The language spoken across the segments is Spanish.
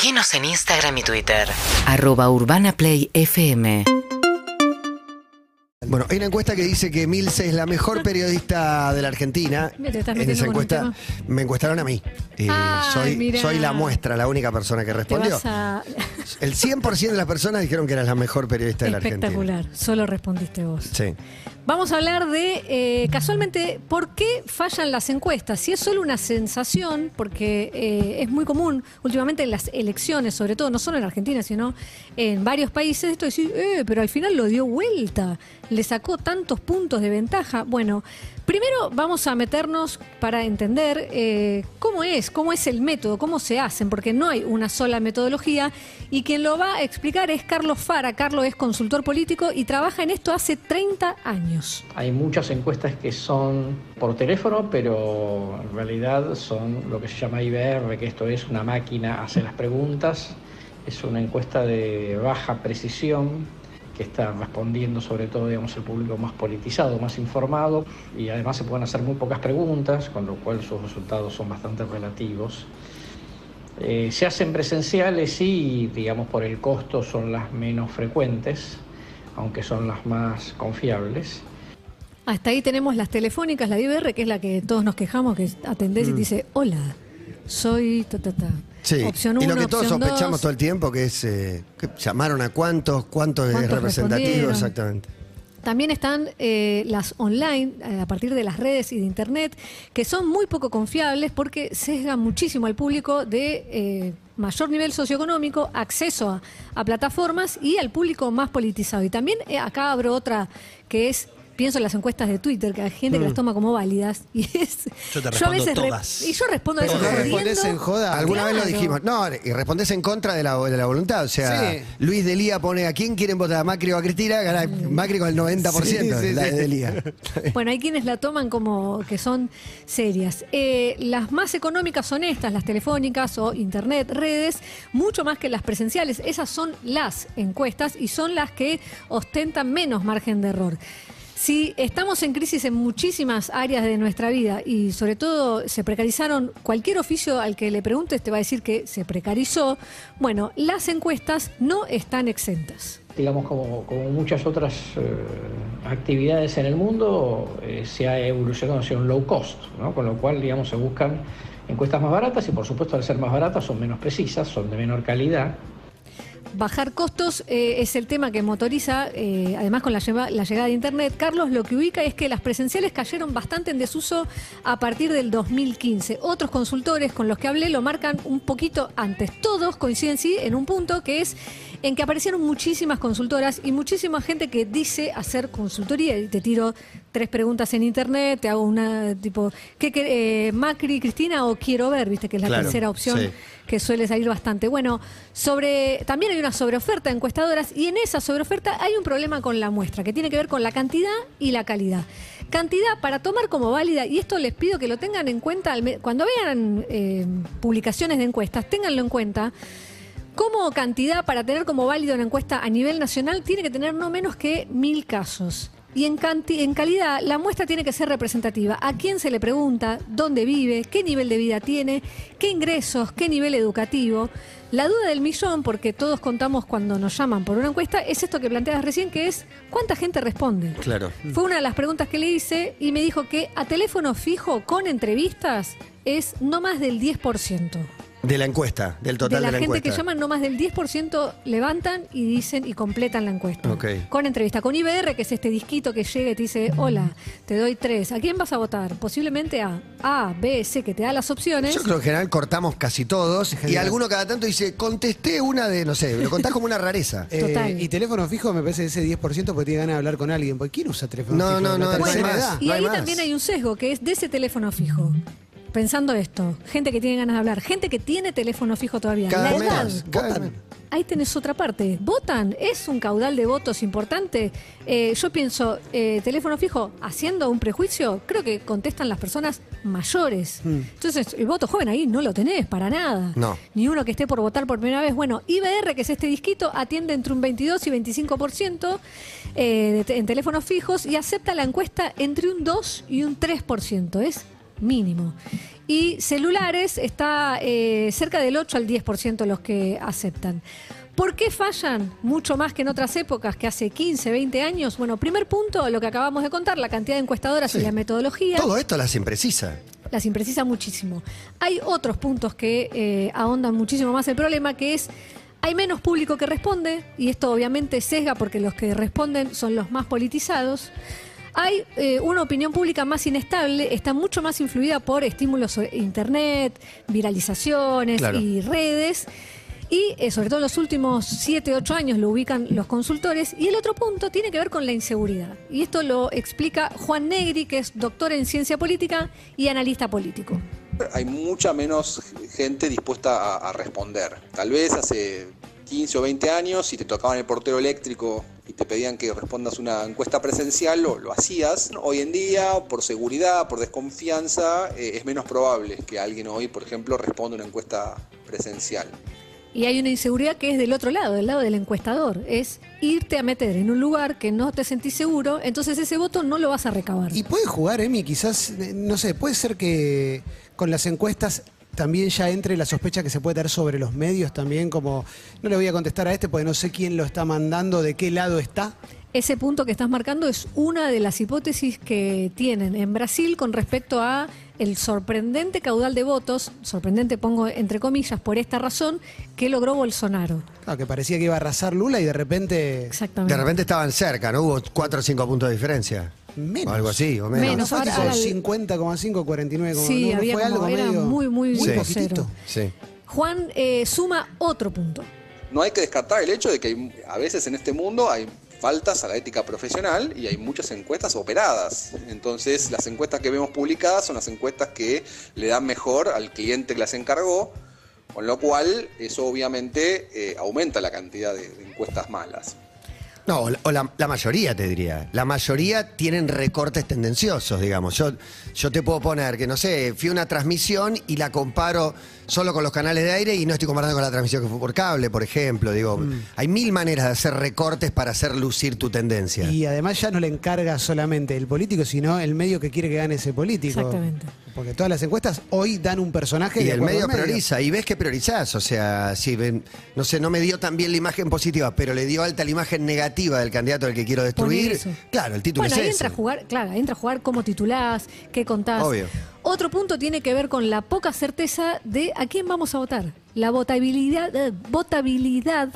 Seguinos en Instagram y Twitter. Arroba Urbana Play FM. Bueno, hay una encuesta que dice que Milce es la mejor periodista de la Argentina. Mira, te estás en metiendo esa con encuesta me encuestaron a mí. Eh, Ay, soy, mirá. soy la muestra, la única persona que Te respondió. vas a... El 100% de las personas dijeron que eras la mejor periodista de la Argentina. Espectacular, solo respondiste vos. Sí. Vamos a hablar de, eh, casualmente, por qué fallan las encuestas. Si es solo una sensación, porque eh, es muy común últimamente en las elecciones, sobre todo, no solo en Argentina, sino en varios países, esto de decir, eh, pero al final lo dio vuelta, le sacó tantos puntos de ventaja. Bueno, primero vamos a meternos para entender eh, cómo es, cómo es el método, cómo se hacen, porque no hay una sola metodología y quien lo va a explicar es Carlos Fara. Carlos es consultor político y trabaja en esto hace 30 años. Hay muchas encuestas que son por teléfono, pero en realidad son lo que se llama IBR, que esto es una máquina, hace las preguntas, es una encuesta de baja precisión que está respondiendo sobre todo digamos, el público más politizado, más informado, y además se pueden hacer muy pocas preguntas, con lo cual sus resultados son bastante relativos. Eh, se hacen presenciales y, digamos, por el costo son las menos frecuentes, aunque son las más confiables. Hasta ahí tenemos las telefónicas, la IBR, que es la que todos nos quejamos, que atendés y te dice, hola, soy ta, ta, ta. Mm. Sí. Opción y 1, lo que todos sospechamos 2. todo el tiempo, que es eh, que llamaron a cuántos, cuántos es ¿Cuántos representativo, respondieron? exactamente. También están eh, las online, eh, a partir de las redes y de internet, que son muy poco confiables porque sesgan muchísimo al público de eh, mayor nivel socioeconómico, acceso a, a plataformas y al público más politizado. Y también acá abro otra que es. Pienso en las encuestas de Twitter, que hay gente que las toma como válidas. Y es, Mm. Yo te a respondo veces re- todas. y yo respondo a eso no respondés jodiendo. en joda. Alguna vez lo dijimos. No, y respondés en contra de la, de la voluntad. O sea, Sí. Luis Delía pone a quién quieren votar, a Macri o a Cristina, gana Macri con el 90%, Sí, sí, la de Delía. Bueno, hay quienes la toman como que son serias. Eh, las más económicas son estas, las telefónicas o internet, redes, mucho más que las presenciales. Esas son las encuestas y son las que ostentan menos margen de error. Si estamos en crisis en muchísimas áreas de nuestra vida y sobre todo se precarizaron, cualquier oficio al que le preguntes te va a decir que se precarizó, bueno, las encuestas no están exentas. digamos, como, muchas otras eh, actividades en el mundo, eh, se ha evolucionado hacia un low cost, con lo cual, digamos, se buscan encuestas más baratas y, por supuesto, al ser más baratas, son menos precisas, son de menor calidad. Bajar costos eh, es el tema que motoriza, eh, además con la, la llegada de Internet. Carlos lo que ubica es que las presenciales cayeron bastante en desuso a partir del 2015. Otros consultores con los que hablé lo marcan un poquito antes. Todos coinciden sí en un punto que es en que aparecieron muchísimas consultoras y muchísima gente que dice hacer consultoría. Y te tiro tres preguntas en Internet, te hago una tipo, ¿qué, qué, eh, Macri, Cristina o quiero ver? Viste que es la Claro, tercera opción sí. que suele salir bastante. Bueno, sobre también hay una sobreoferta de encuestadoras y en esa sobreoferta hay un problema con la muestra que tiene que ver con la cantidad y la calidad. Cantidad para tomar como válida, y esto les pido que lo tengan en cuenta cuando vean eh, publicaciones de encuestas, ténganlo en cuenta. Como cantidad para tener como válido una encuesta a nivel nacional tiene que tener no menos que mil casos. Y en, canti- en calidad, la muestra tiene que ser representativa. ¿A quién se le pregunta? ¿Dónde vive? ¿Qué nivel de vida tiene? ¿Qué ingresos? ¿Qué nivel educativo? La duda del millón, porque todos contamos cuando nos llaman por una encuesta, es esto que planteas recién, que es ¿cuánta gente responde? Claro. Fue una de las preguntas que le hice y me dijo que a teléfono fijo con entrevistas es no más del 10%. De la encuesta, del total de de la, la, gente encuesta. que llaman, no más del 10% levantan y dicen y completan la encuesta. Con entrevista. Con IBR, que es este disquito que llega y te dice, hola, te doy tres. ¿A quién vas a votar? Posiblemente a A, B, C, que te da las opciones. Yo creo que en general cortamos casi todos y alguno cada tanto dice, contesté una de, no sé, lo contás como una rareza. Eh, Total. y teléfono fijo me parece ese 10% porque tiene ganas de hablar con alguien. ¿Por ¿Quién usa teléfono No, fijo? no, no, La no hay más. Y no hay ahí más. también hay un sesgo, que es de ese teléfono fijo. Pensando esto, gente que tiene ganas de hablar, gente que tiene teléfono fijo todavía. Cada la edad, cada. Ahí tenés otra parte. ¿Votan? ¿Es un caudal de votos importante? Eh, yo pienso, eh, teléfono fijo, haciendo un prejuicio, creo que contestan las personas mayores. Entonces, el voto joven ahí no lo tenés para nada. No. Ni uno que esté por votar por primera vez. Bueno, IBR, que es este disquito, atiende entre un 22 y 25% eh, en teléfonos fijos y acepta la encuesta entre un 2 y un 3%. Es mínimo. Y celulares está eh, cerca del 8 al 10% los que aceptan. ¿Por qué fallan mucho más que en otras épocas, que hace 15, 20 años? Bueno, primer punto, lo que acabamos de contar, la cantidad de encuestadoras y la metodología Todo esto las imprecisa. las imprecisa muchísimo. Hay otros puntos que eh, ahondan muchísimo más el problema, que es hay menos público que responde, y esto obviamente sesga porque los que responden son los más politizados. Hay eh, una opinión pública más inestable, está mucho más influida por estímulos sobre internet, viralizaciones Claro. y redes. Y eh, sobre todo en los últimos 7, 8 años lo ubican los consultores. Y el otro punto tiene que ver con la inseguridad. Y esto lo explica Juan Negri, que es doctor en ciencia política y analista político. hay mucha menos gente dispuesta a, a responder. Tal vez hace 15 o 20 años, si te tocaban el portero eléctrico y te pedían que respondas una encuesta presencial, lo, lo hacías. Hoy en día, por seguridad, por desconfianza, eh, es menos probable que alguien hoy, por ejemplo, responda una encuesta presencial. Y hay una inseguridad que es del otro lado, del lado del encuestador. Es irte a meter en un lugar que no te sentís seguro, entonces ese voto no lo vas a recabar. Y puede jugar, Emi, quizás, eh, no sé, puede ser que con las encuestas también ya entre la sospecha que se puede dar sobre los medios también, como no le voy a contestar a este porque no sé quién lo está mandando, de qué lado está. Ese punto que estás marcando es una de las hipótesis que tienen en Brasil con respecto a el sorprendente caudal de votos, sorprendente pongo entre comillas por esta razón, que logró Bolsonaro. Claro, que parecía que iba a arrasar Lula y de repente Exactamente. De repente estaban cerca, ¿no? Hubo 4 o 5 puntos de diferencia. Menos. O algo así, o menos. Menos. no fue ahora- tipo ahora el- 50,5, 49, Sí, no, había fue como- algo era medio muy, muy, muy. Sí. Juan eh, suma otro punto. No hay que descartar el hecho de que hay- a veces en este mundo hay faltas a la ética profesional y hay muchas encuestas operadas. Entonces, las encuestas que vemos publicadas son las encuestas que le dan mejor al cliente que las encargó, con lo cual eso obviamente eh, aumenta la cantidad de, de encuestas malas. No, o la, o la- la mayoría te diría. La mayoría tienen recortes tendenciosos, digamos. Yo, yo te puedo poner que, no sé, fui a una transmisión y la comparo solo con los canales de aire y no estoy comparando con la transmisión que fue por cable, por ejemplo. Digo, hay mil maneras de hacer recortes para hacer lucir tu tendencia. Y además ya no le encarga solamente el político, sino el medio que quiere que gane ese político. Exactamente. Porque todas las encuestas hoy dan un personaje Y de el medio prioriza, y ves que priorizás, o sea, si ven, no sé, no me dio tan bien la imagen positiva, pero le dio alta la imagen negativa del candidato al que quiero destruir, claro, el título Bueno, es ahí ese. entra a jugar, claro, ahí entra a jugar cómo titulás, qué contás. Obvio. Otro punto tiene que ver con la poca certeza de a quién vamos a votar. La votabilidad, eh, votabilidad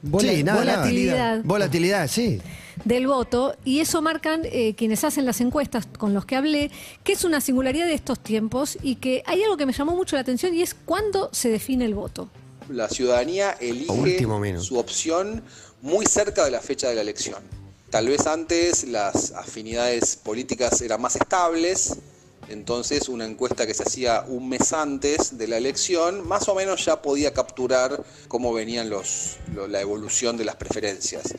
Vola- Sí, nada, nada. volatilidad. Volatilidad, sí. del voto y eso marcan eh, quienes hacen las encuestas con los que hablé, que es una singularidad de estos tiempos y que hay algo que me llamó mucho la atención y es cuándo se define el voto. La ciudadanía elige su opción muy cerca de la fecha de la elección. Tal vez antes las afinidades políticas eran más estables, entonces una encuesta que se hacía un mes antes de la elección más o menos ya podía capturar cómo venían los, lo- la evolución de las preferencias.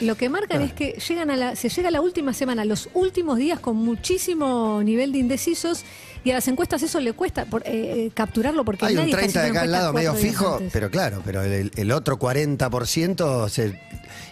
Lo que marcan es que llegan a la, se llega a la última semana, los últimos días con muchísimo nivel de indecisos y a las encuestas eso le cuesta por- eh, eh, capturarlo porque Hay un nadie está 30 de acá al lado medio fijo, antes. pero claro, pero el, el otro 40% se,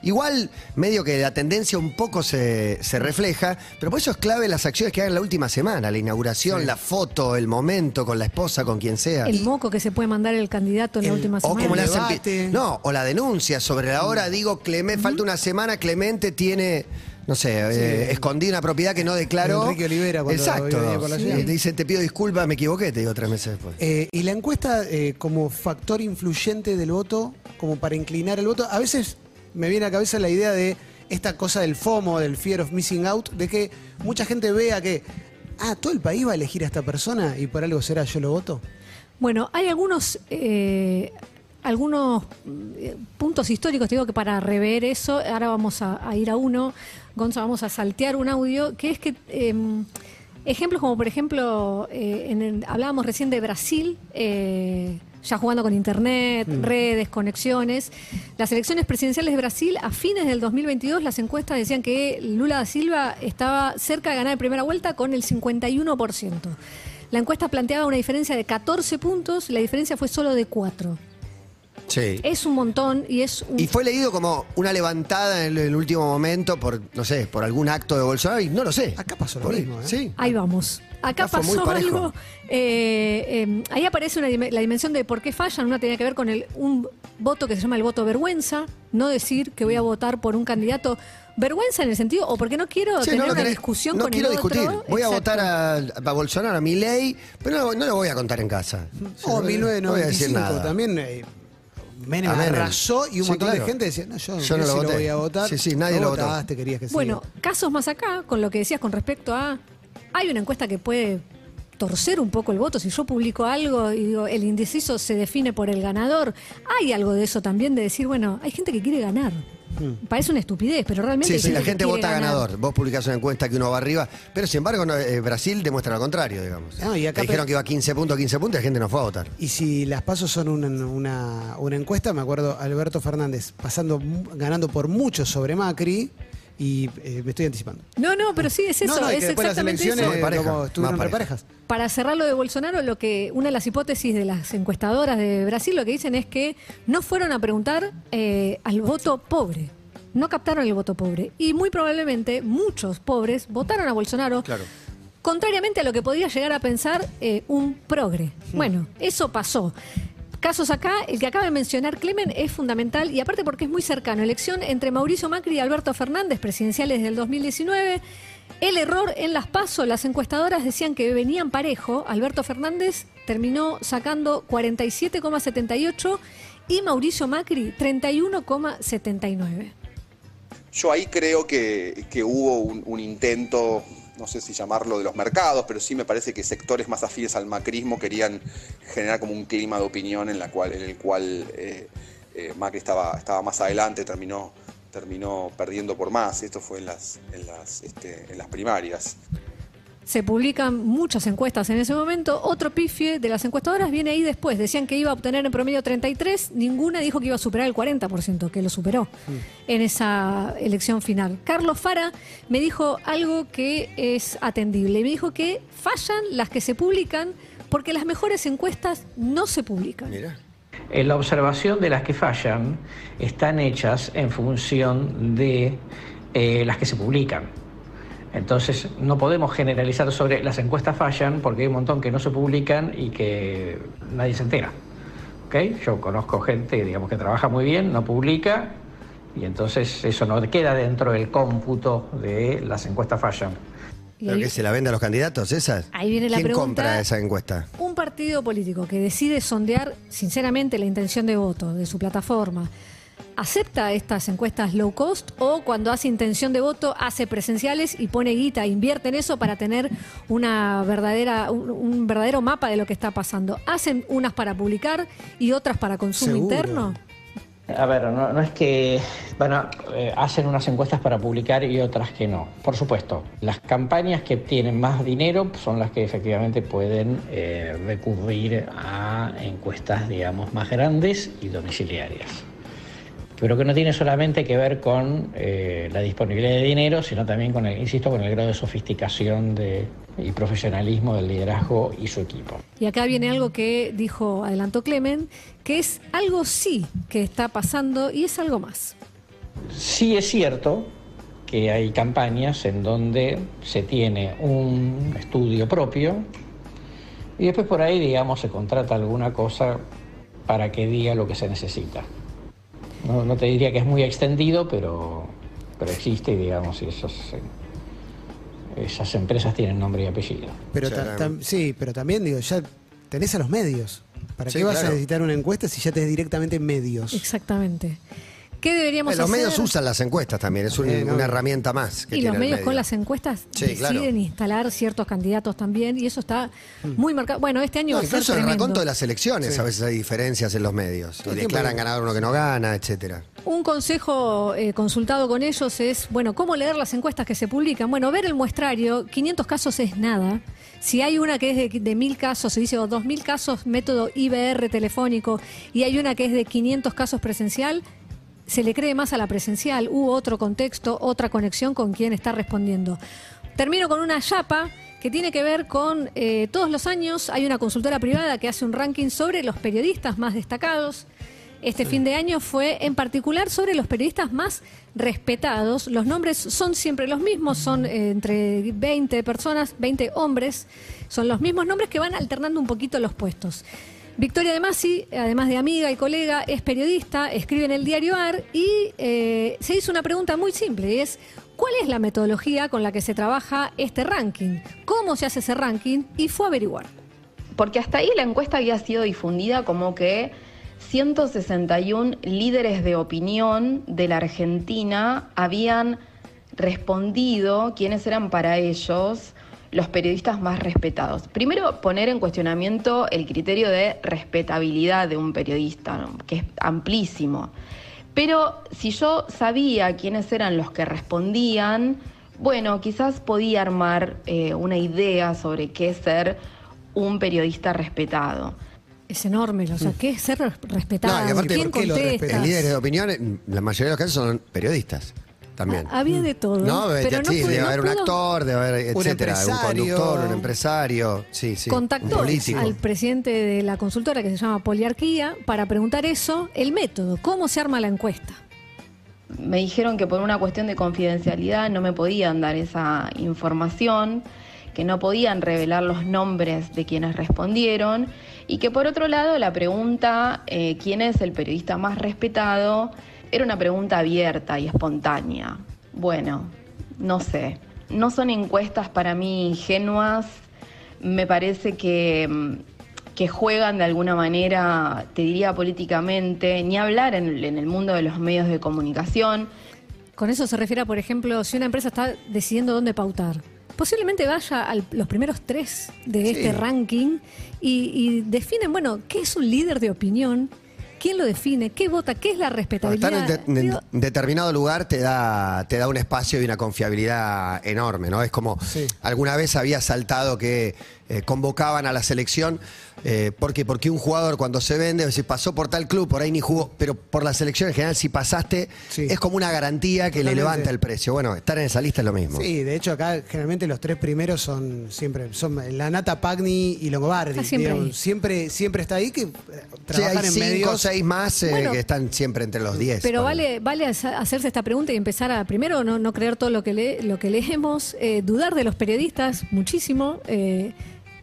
igual medio que la tendencia un poco se, se refleja, pero por eso es clave las acciones que hagan la última semana, la inauguración, la foto, el momento con la esposa, con quien sea. el moco que se puede mandar el candidato en la última O semana. como hacen pi- debate. No, o la denuncia sobre la hora, digo, Clemente, falta una semana, Clemente tiene, no sé, eh, escondí una propiedad que no declaró. Enrique Olivera cuando Exacto. por la Sí. dice, te pido disculpas, me equivoqué, te digo tres meses después. Eh, y la encuesta eh, como factor influyente del voto, como para inclinar el voto, a veces me viene a la cabeza la idea de esta cosa del FOMO, del fear of missing out, de que mucha gente vea que, ah, todo el país va a elegir a esta persona y por algo será yo lo voto. Bueno, hay algunos, eh, algunos eh, puntos históricos, te digo que para rever eso, ahora vamos a, a ir a uno, Gonza, vamos a saltear un audio, que es que eh, ejemplos como por ejemplo, eh, en el- hablábamos recién de Brasil, eh, ya jugando con internet, redes, conexiones. Las elecciones presidenciales de Brasil, a fines del 2022, las encuestas decían que Lula da Silva estaba cerca de ganar en primera vuelta con el 51%. La encuesta planteaba una diferencia de 14 puntos, la diferencia fue solo de 4. Sí. Es un montón y es un... Y fue leído como una levantada en el, el último momento por, no sé, por algún acto de Bolsonaro y no lo sé. Acá pasó lo mismo, ¿eh? Sí. Ahí vamos. Acá pasó algo. eh, eh, ahí aparece una la dimensión de por qué fallan. Una tenía que ver con el, un voto que se llama el voto vergüenza. No decir que voy a votar por un candidato. Vergüenza en el sentido, o porque no quiero Sí, tener lo una querés- discusión no con quiero el otro. discutir. Voy a Exacto. votar a, a Bolsonaro, a mi ley, pero no, no lo voy a contar en casa. O No voy a decir 1995 nada. también. eh, Menem arrasó y un Sí, montón claro. de gente decía, no, yo, Yo no lo sé si voté. voy a votar. Sí, sí, nadie no lo votó. votaste, querías que Bueno, siga. casos más acá, con lo que decías con respecto a. Hay una encuesta que puede torcer un poco el voto. Si yo publico algo y digo, el indeciso se define por el ganador, hay algo de eso también de decir, bueno, hay gente que quiere ganar. Parece una estupidez, pero realmente. Sí, sí, la gente vota ganar. ganador. Vos publicás una encuesta que uno va arriba, pero sin embargo no, eh, Brasil demuestra lo contrario, digamos. No, y acá dijeron que iba a 15 puntos, 15 puntos y la gente no fue a votar. Y si las pasos son una, una- una encuesta, me acuerdo Alberto Fernández pasando, mu- ganando por mucho sobre Macri y eh, me estoy anticipando. No, no, pero sí es eso, no, no, y es que después las exactamente eso. Muy pareja, como estuvieron más pareja. reparejas. Para cerrar lo de Bolsonaro, lo que una de las hipótesis de las encuestadoras de Brasil lo que dicen es que no fueron a preguntar eh, al voto pobre. No captaron el voto pobre. Y muy probablemente muchos pobres votaron a Bolsonaro. Claro. Contrariamente a lo que podría llegar a pensar eh, un progre. Bueno, eso pasó. Casos acá, el que acaba de mencionar Clemen es fundamental y aparte porque es muy cercano. Elección entre Mauricio Macri y Alberto Fernández, presidenciales del 2019. El error en las pasos, las encuestadoras decían que venían parejo. Alberto Fernández terminó sacando 47,78 y Mauricio Macri 31,79. Yo ahí creo que, que hubo un intento, no sé si llamarlo de los mercados, pero sí me parece que sectores más afines al macrismo querían generar como un clima de opinión en, la cual, en el cual eh, eh, Macri estaba, estaba más adelante, terminó, terminó perdiendo por más. Esto fue en las, en las, este, en las primarias. Se publican muchas encuestas en ese momento. Otro pifie de las encuestadoras viene ahí después. Decían que iba a obtener en promedio 33. Ninguna dijo que iba a superar el 40%, que lo superó en esa elección final. Carlos Fara me dijo algo que es atendible. Me dijo que fallan las que se publican porque las mejores encuestas no se publican. Mira. En la observación de las que fallan están hechas en función de eh, las que se publican. Entonces no podemos generalizar sobre las encuestas fallan porque hay un montón que no se publican y que nadie se entera. ¿Ok? Yo conozco gente digamos, que trabaja muy bien, no publica y entonces eso no queda dentro del cómputo de las encuestas fallan. ¿Pero ahí- que se la vende a los candidatos esas? Ahí viene la ¿Quién pregunta. compra esa encuesta? Un partido político que decide sondear sinceramente la intención de voto de su plataforma, ¿acepta estas encuestas low cost o cuando hace intención de voto hace presenciales y pone guita, invierte en eso para tener una verdadera, un, un verdadero mapa de lo que está pasando? ¿Hacen unas para publicar y otras para consumo Seguro. interno? A ver, no, no es que bueno, eh, hacen unas encuestas para publicar y otras que no. Por supuesto, las campañas que tienen más dinero son las que efectivamente pueden eh, recurrir a encuestas, digamos, más grandes y domiciliarias. Pero que no tiene solamente que ver con eh, la disponibilidad de dinero, sino también con el, insisto, con el grado de sofisticación de, y profesionalismo del liderazgo y su equipo. Y acá viene algo que dijo, adelantó Clemen, que es algo sí que está pasando y es algo más. Sí es cierto que hay campañas en donde se tiene un estudio propio y después por ahí, digamos, se contrata alguna cosa para que diga lo que se necesita. No, no te diría que es muy extendido, pero, pero existe y, digamos, y esos, eh, esas empresas tienen nombre y apellido. Pero Sí, ta- tam- sí, pero también digo, ya tenés a los medios. ¿Para Sí, qué vas claro. a necesitar una encuesta si ya tenés directamente medios? Exactamente. ¿Qué deberíamos Eh, los hacer? medios usan las encuestas también, es un- Eh, no. una herramienta más. Que Y los medios medio. con las encuestas Sí, deciden claro. instalar ciertos candidatos también y eso está muy marcado. Bueno, este año No, va incluso en el raconto de las elecciones Sí. a veces hay diferencias en los medios. Y declaran ganador uno que no gana, etcétera. Un consejo eh, consultado con ellos es, bueno, ¿cómo leer las encuestas que se publican? Bueno, ver el muestrario, 500 casos es nada. Si hay una que es de, de 1000 casos, se dice, o 2000 casos método IBR telefónico, y hay una que es de 500 casos presencial, se le cree más a la presencial, hubo otro contexto, otra conexión con quien está respondiendo. Termino con una chapa que tiene que ver con eh, todos los años hay una consultora privada que hace un ranking sobre los periodistas más destacados. este fin de año fue en particular sobre los periodistas más respetados. Los nombres son siempre los mismos, son eh, entre 20 personas, 20 hombres, son los mismos nombres que van alternando un poquito los puestos. Victoria De Masi, además de amiga y colega, es periodista, escribe en el diario AR y eh, se hizo una pregunta muy simple y es ¿cuál es la metodología con la que se trabaja este ranking? ¿Cómo se hace ese ranking? Y fue a averiguar. Porque hasta ahí la encuesta había sido difundida como que 161 líderes de opinión de la Argentina habían respondido quiénes eran para ellos los periodistas más respetados. Primero, poner en cuestionamiento el criterio de respetabilidad de un periodista, ¿no? que es amplísimo. Pero si yo sabía quiénes eran los que respondían, bueno, quizás podía armar eh, una idea sobre qué es ser un periodista respetado. Es enorme, o sea, ¿qué es ser respetado? No, y aparte, ¿Quién ¿por qué lo contesta? respetan? El líderes de opinión, en la mayoría de los casos son periodistas también. Ah, Había de todo. No, pero no sí, pude- debe no haber un actor, debe haber, Un etcétera, un conductor, un empresario, sí, sí, contactó al presidente de la consultora que se llama Poliarquía para preguntar eso, el método, cómo se arma la encuesta. me dijeron que por una cuestión de confidencialidad no me podían dar esa información, que no podían revelar los nombres de quienes respondieron y que por otro lado la pregunta eh, quién es el periodista más respetado era una pregunta abierta y espontánea. Bueno, no sé, no son encuestas para mí ingenuas, me parece que, mm, que juegan de alguna manera, te diría políticamente, ni hablar en, el- en el mundo de los medios de comunicación. Con eso se refiere a, por ejemplo, si una empresa está decidiendo dónde pautar. Posiblemente vaya a los primeros tres de este ranking y, y definen, bueno, ¿qué es un líder de opinión? ¿Quién lo define? ¿Qué vota? ¿Qué es la respetabilidad? Estar en, de- en Digo, determinado lugar te da, te da un espacio y una confiabilidad enorme, ¿no? Es como Sí. alguna vez había saltado que eh, convocaban a la selección, eh, porque porque un jugador cuando se vende, si pasó por tal club, por ahí ni jugó, pero por la selección en general, si pasaste, Sí. es como una garantía que le levanta el precio. Bueno, estar en esa lista es lo mismo. Sí, de hecho acá generalmente los tres primeros son siempre son la Nata Pagni y Longobardi. Está siempre digamos. siempre, siempre está ahí que Sí, trabajan hay en cinco medios. seis más eh, Bueno. que están siempre entre los diez. Pero vale, vale hacer- hacerse esta pregunta y empezar a, primero, no, no creer todo lo que, le- lo que leemos, eh, dudar de los periodistas muchísimo, eh,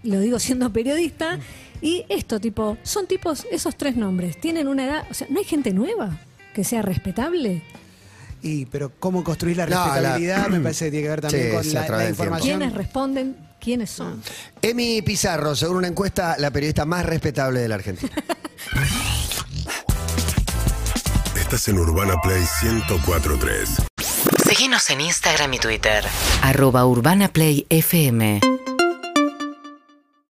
lo digo siendo periodista, y esto, tipo, son tipos, esos tres nombres, tienen una edad, o sea, ¿no hay gente nueva que sea respetable? Y, pero cómo construir la No, la- respetabilidad me parece que tiene que ver también Sí, con la, tiempo. información. ¿Quiénes responden? ¿Quiénes son? Emi Pizarro, según una encuesta, la periodista más respetable de la Argentina. Estás en Urbana Play 1043. Síguenos en Instagram y Twitter. Arroba Urbana Play FM